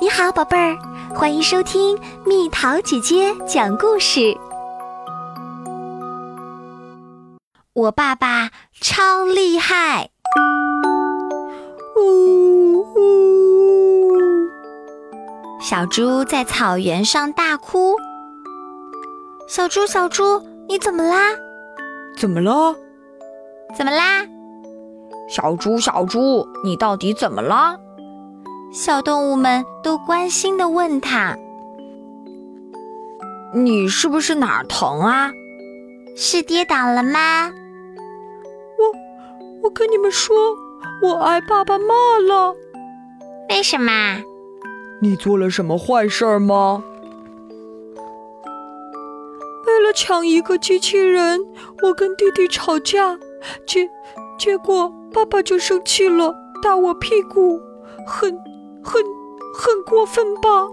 你好，宝贝儿，欢迎收听蜜桃姐姐讲故事。我爸爸超厉害！呜呜，小猪在草原上大哭。小猪，小猪，你怎么啦？怎么了？怎么啦？小猪，小猪，你到底怎么了？小动物们都关心的问他：“你是不是哪儿疼啊？是跌倒了吗？”我我跟你们说，我挨爸爸骂了。为什么？你做了什么坏事吗？为了抢一个机器人，我跟弟弟吵架，结结果爸爸就生气了，打我屁股，很。很很过分吧？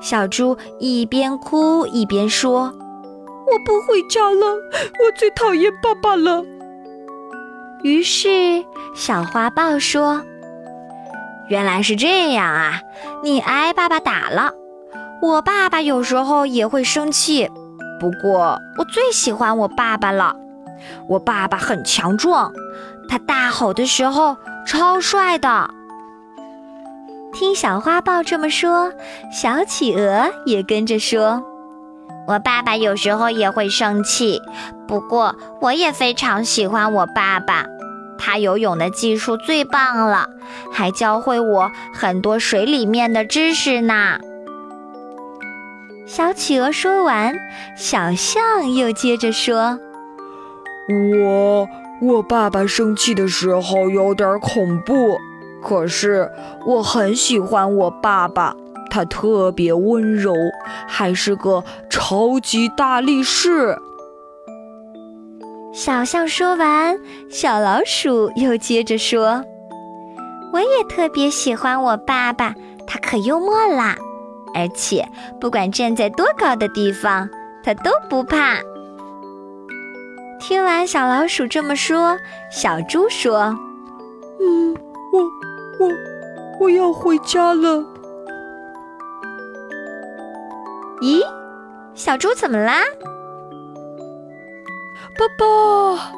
小猪一边哭一边说：“我不回家了，我最讨厌爸爸了。”于是小花豹说：“原来是这样啊，你挨爸爸打了。我爸爸有时候也会生气，不过我最喜欢我爸爸了。我爸爸很强壮，他大吼的时候超帅的。”听小花豹这么说，小企鹅也跟着说：“我爸爸有时候也会生气，不过我也非常喜欢我爸爸。他游泳的技术最棒了，还教会我很多水里面的知识呢。”小企鹅说完，小象又接着说：“我我爸爸生气的时候有点恐怖。”可是我很喜欢我爸爸，他特别温柔，还是个超级大力士。小象说完，小老鼠又接着说：“我也特别喜欢我爸爸，他可幽默啦，而且不管站在多高的地方，他都不怕。”听完小老鼠这么说，小猪说：“嗯，我。”我我要回家了。咦，小猪怎么啦？爸爸，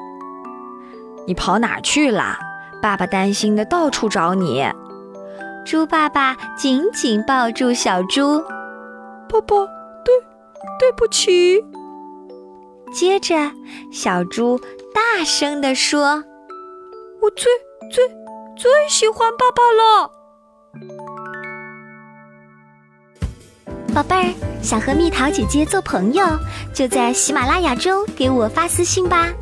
你跑哪去了？爸爸担心的到处找你。猪爸爸紧紧抱住小猪。爸爸，对，对不起。接着，小猪大声的说：“我最最。”最喜欢爸爸了，宝贝儿，想和蜜桃姐姐做朋友，就在喜马拉雅中给我发私信吧。